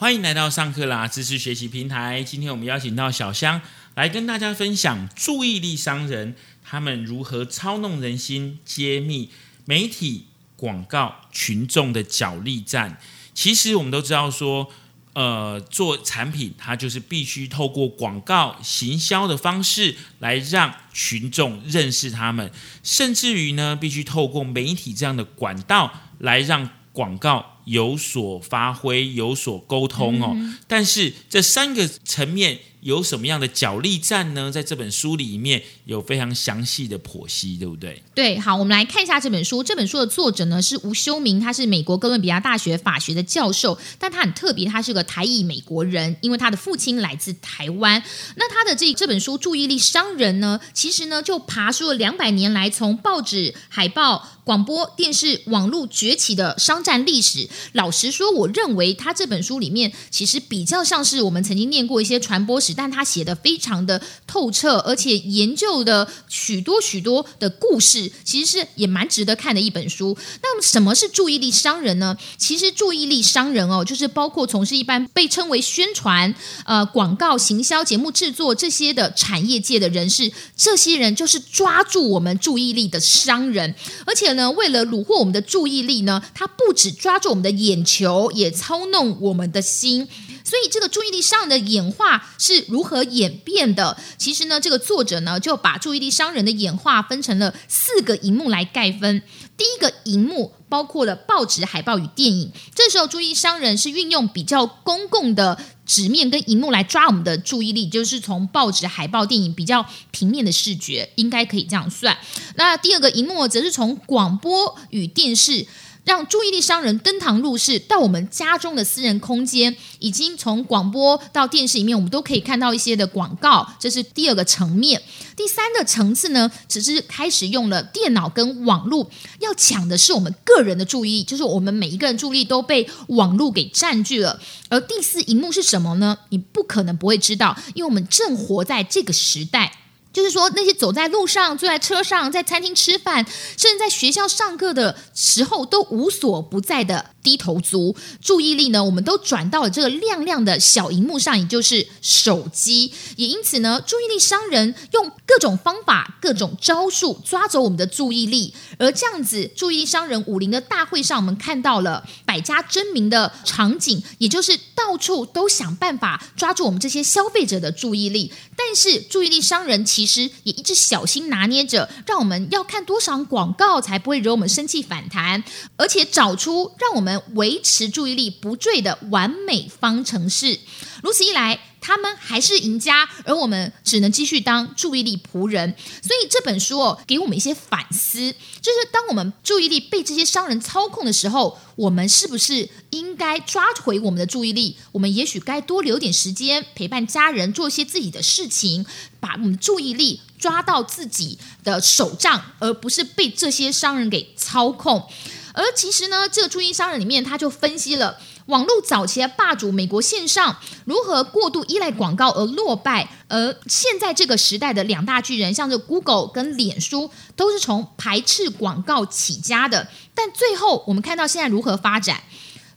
欢迎来到上课啦知识学习平台。今天我们邀请到小香来跟大家分享注意力商人他们如何操弄人心、揭秘媒体、广告、群众的角力战。其实我们都知道说，呃，做产品它就是必须透过广告行销的方式来让群众认识他们，甚至于呢，必须透过媒体这样的管道来让广告。有所发挥，有所沟通哦，但是这三个层面有什么样的角力战呢？在这本书里面有非常详细的剖析，对不对？对，好，我们来看一下这本书。这本书的作者呢是吴修明，他是美国哥伦比亚大学法学的教授，但他很特别，他是个台裔美国人，因为他的父亲来自台湾。那他的这这本书《注意力商人》呢，其实呢就爬出了两百年来从报纸、海报、广播电视、网络崛起的商战历史。老实说，我认为他这本书里面其实比较像是我们曾经念过一些传播，但他写的非常的透彻，而且研究的许多许多的故事，其实是也蛮值得看的一本书。那么，什么是注意力商人呢？其实，注意力商人哦，就是包括从事一般被称为宣传、呃广告、行销、节目制作这些的产业界的人士，这些人就是抓住我们注意力的商人，而且呢，为了虏获我们的注意力呢，他不止抓住我们的。眼球也操弄我们的心，所以这个注意力商人的演化是如何演变的？其实呢，这个作者呢就把注意力商人的演化分成了四个荧幕来概分。第一个荧幕包括了报纸、海报与电影。这时候，注意商人是运用比较公共的纸面跟荧幕来抓我们的注意力，就是从报纸、海报、电影比较平面的视觉，应该可以这样算。那第二个荧幕则是从广播与电视。让注意力商人登堂入室，到我们家中的私人空间，已经从广播到电视里面，我们都可以看到一些的广告。这是第二个层面。第三个层次呢，只是开始用了电脑跟网络，要抢的是我们个人的注意力，就是我们每一个人注意力都被网络给占据了。而第四荧幕是什么呢？你不可能不会知道，因为我们正活在这个时代。就是说，那些走在路上、坐在车上、在餐厅吃饭，甚至在学校上课的时候，都无所不在的。低头族注意力呢，我们都转到了这个亮亮的小荧幕上，也就是手机。也因此呢，注意力商人用各种方法、各种招数抓走我们的注意力。而这样子，注意力商人武林的大会上，我们看到了百家争鸣的场景，也就是到处都想办法抓住我们这些消费者的注意力。但是，注意力商人其其实也一直小心拿捏着，让我们要看多少广告才不会惹我们生气反弹，而且找出让我们。维持注意力不坠的完美方程式，如此一来，他们还是赢家，而我们只能继续当注意力仆人。所以这本书哦，给我们一些反思，就是当我们注意力被这些商人操控的时候，我们是不是应该抓回我们的注意力？我们也许该多留点时间陪伴家人，做一些自己的事情，把我们注意力抓到自己的手杖，而不是被这些商人给操控。而其实呢，这个注意商人里面，他就分析了网络早期的霸主美国线上如何过度依赖广告而落败，而现在这个时代的两大巨人，像这 Google 跟脸书，都是从排斥广告起家的。但最后我们看到现在如何发展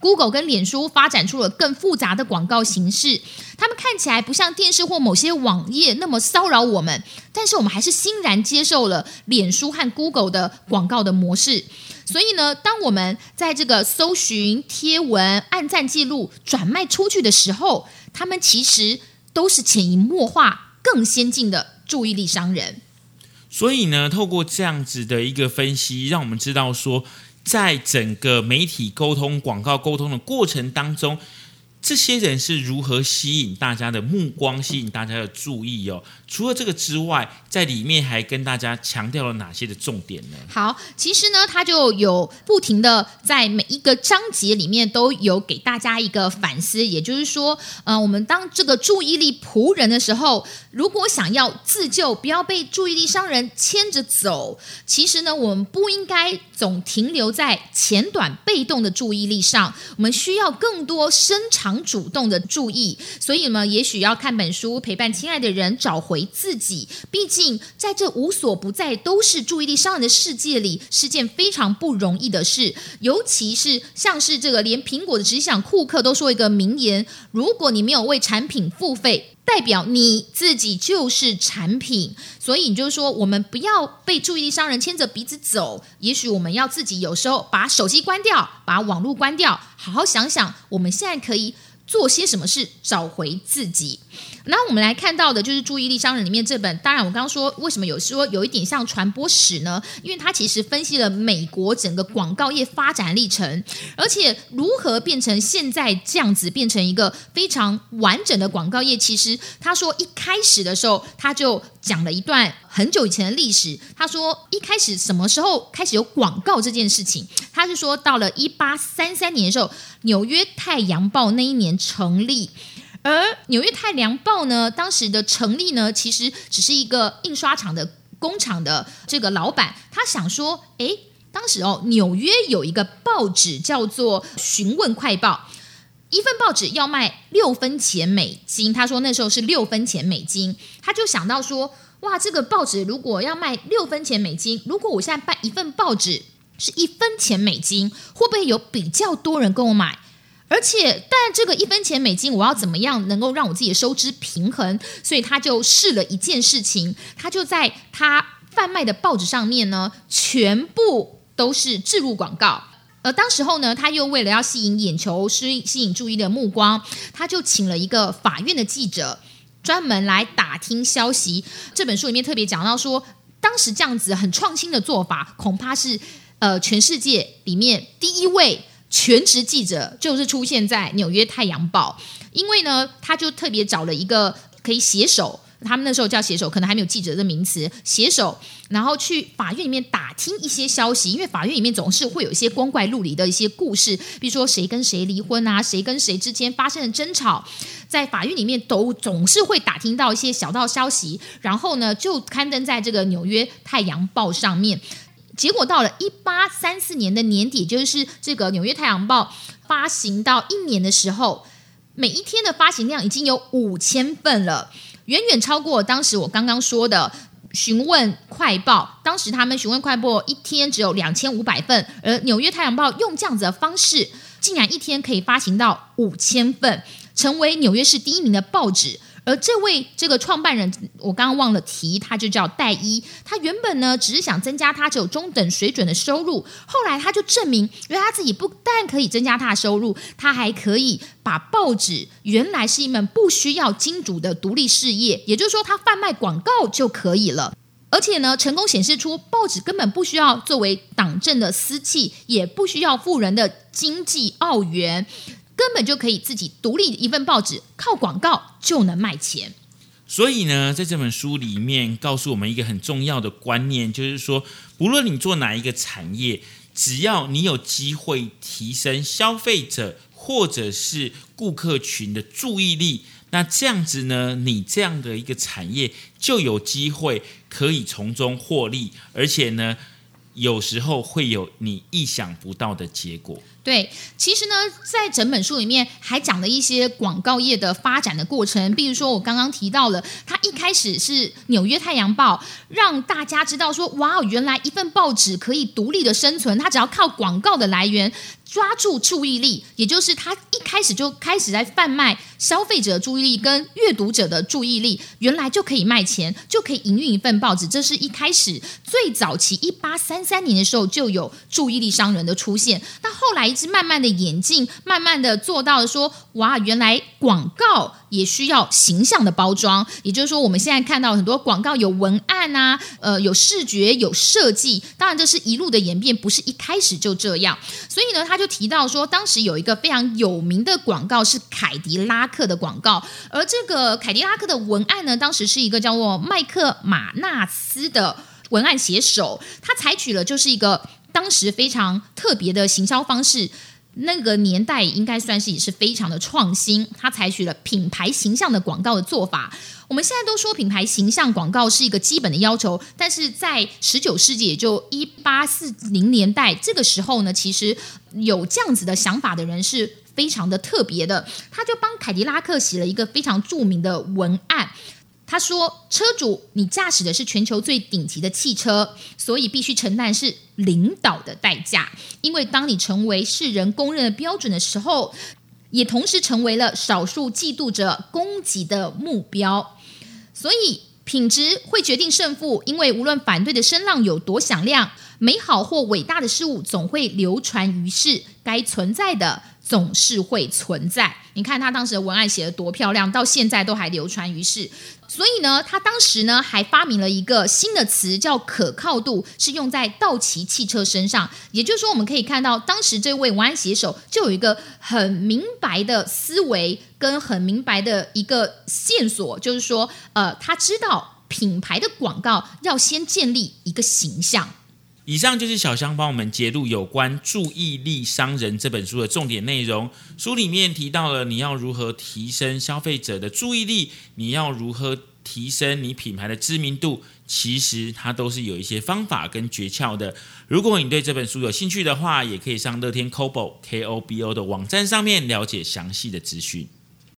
，Google 跟脸书发展出了更复杂的广告形式，他们看起来不像电视或某些网页那么骚扰我们，但是我们还是欣然接受了脸书和 Google 的广告的模式。所以呢，当我们在这个搜寻贴文、按赞记录转卖出去的时候，他们其实都是潜移默化、更先进的注意力商人。所以呢，透过这样子的一个分析，让我们知道说，在整个媒体沟通、广告沟通的过程当中。这些人是如何吸引大家的目光、吸引大家的注意哦？除了这个之外，在里面还跟大家强调了哪些的重点呢？好，其实呢，他就有不停的在每一个章节里面都有给大家一个反思，也就是说，呃，我们当这个注意力仆人的时候，如果想要自救，不要被注意力商人牵着走，其实呢，我们不应该总停留在浅短被动的注意力上，我们需要更多深长。常主动的注意，所以呢，也许要看本书，陪伴亲爱的人找回自己。毕竟在这无所不在都是注意力商人的世界里，是件非常不容易的事。尤其是像是这个，连苹果的执行库克都说一个名言：如果你没有为产品付费。代表你自己就是产品，所以你就是说，我们不要被注意力商人牵着鼻子走。也许我们要自己有时候把手机关掉，把网络关掉，好好想想，我们现在可以做些什么事，找回自己。那我们来看到的就是《注意力商人》里面这本。当然，我刚刚说为什么有说有一点像传播史呢？因为它其实分析了美国整个广告业发展历程，而且如何变成现在这样子，变成一个非常完整的广告业。其实他说一开始的时候，他就讲了一段很久以前的历史。他说一开始什么时候开始有广告这件事情？他是说到了一八三三年的时候，纽约太阳报那一年成立。而纽约太阳报呢，当时的成立呢，其实只是一个印刷厂的工厂的这个老板，他想说，哎，当时哦，纽约有一个报纸叫做《询问快报》，一份报纸要卖六分钱美金，他说那时候是六分钱美金，他就想到说，哇，这个报纸如果要卖六分钱美金，如果我现在办一份报纸是一分钱美金，会不会有比较多人跟我买？而且，但这个一分钱美金，我要怎么样能够让我自己的收支平衡？所以他就试了一件事情，他就在他贩卖的报纸上面呢，全部都是置入广告。而当时候呢，他又为了要吸引眼球、吸吸引注意的目光，他就请了一个法院的记者，专门来打听消息。这本书里面特别讲到说，当时这样子很创新的做法，恐怕是呃全世界里面第一位。全职记者就是出现在纽约太阳报，因为呢，他就特别找了一个可以写手，他们那时候叫写手，可能还没有记者的名词，写手，然后去法院里面打听一些消息，因为法院里面总是会有一些光怪陆离的一些故事，比如说谁跟谁离婚啊，谁跟谁之间发生了争吵，在法院里面都总是会打听到一些小道消息，然后呢，就刊登在这个纽约太阳报上面。结果到了一八三四年的年底，就是这个《纽约太阳报》发行到一年的时候，每一天的发行量已经有五千份了，远远超过当时我刚刚说的《询问快报》。当时他们《询问快报》一天只有两千五百份，而《纽约太阳报》用这样子的方式，竟然一天可以发行到五千份，成为纽约市第一名的报纸。而这位这个创办人，我刚刚忘了提，他就叫戴伊。他原本呢只是想增加他只有中等水准的收入，后来他就证明，因为他自己不但可以增加他的收入，他还可以把报纸原来是一门不需要金主的独立事业，也就是说，他贩卖广告就可以了。而且呢，成功显示出报纸根本不需要作为党政的私器，也不需要富人的经济澳元。根本就可以自己独立一份报纸，靠广告就能卖钱。所以呢，在这本书里面告诉我们一个很重要的观念，就是说，不论你做哪一个产业，只要你有机会提升消费者或者是顾客群的注意力，那这样子呢，你这样的一个产业就有机会可以从中获利，而且呢，有时候会有你意想不到的结果。对，其实呢，在整本书里面还讲了一些广告业的发展的过程，比如说我刚刚提到了，它一开始是《纽约太阳报》，让大家知道说，哇，原来一份报纸可以独立的生存，它只要靠广告的来源。抓住注意力，也就是他一开始就开始在贩卖消费者注意力跟阅读者的注意力，原来就可以卖钱，就可以营运一份报纸。这是一开始最早期一八三三年的时候就有注意力商人的出现。那后来一直慢慢的演进，慢慢的做到了说，哇，原来广告。也需要形象的包装，也就是说，我们现在看到很多广告有文案啊，呃，有视觉、有设计。当然，这是一路的演变，不是一开始就这样。所以呢，他就提到说，当时有一个非常有名的广告是凯迪拉克的广告，而这个凯迪拉克的文案呢，当时是一个叫做麦克马纳斯的文案写手，他采取了就是一个当时非常特别的行销方式。那个年代应该算是也是非常的创新，他采取了品牌形象的广告的做法。我们现在都说品牌形象广告是一个基本的要求，但是在十九世纪，也就一八四零年代这个时候呢，其实有这样子的想法的人是。非常的特别的，他就帮凯迪拉克写了一个非常著名的文案。他说：“车主，你驾驶的是全球最顶级的汽车，所以必须承担是领导的代价。因为当你成为世人公认的标准的时候，也同时成为了少数嫉妒者攻击的目标。所以，品质会决定胜负。因为无论反对的声浪有多响亮，美好或伟大的事物总会流传于世。该存在的。”总是会存在。你看他当时的文案写的多漂亮，到现在都还流传于世。所以呢，他当时呢还发明了一个新的词，叫可靠度，是用在道奇汽车身上。也就是说，我们可以看到，当时这位文案写手就有一个很明白的思维，跟很明白的一个线索，就是说，呃，他知道品牌的广告要先建立一个形象。以上就是小香帮我们揭露有关《注意力商人》这本书的重点内容。书里面提到了你要如何提升消费者的注意力，你要如何提升你品牌的知名度，其实它都是有一些方法跟诀窍的。如果你对这本书有兴趣的话，也可以上乐天 Kobo K O B O 的网站上面了解详细的资讯。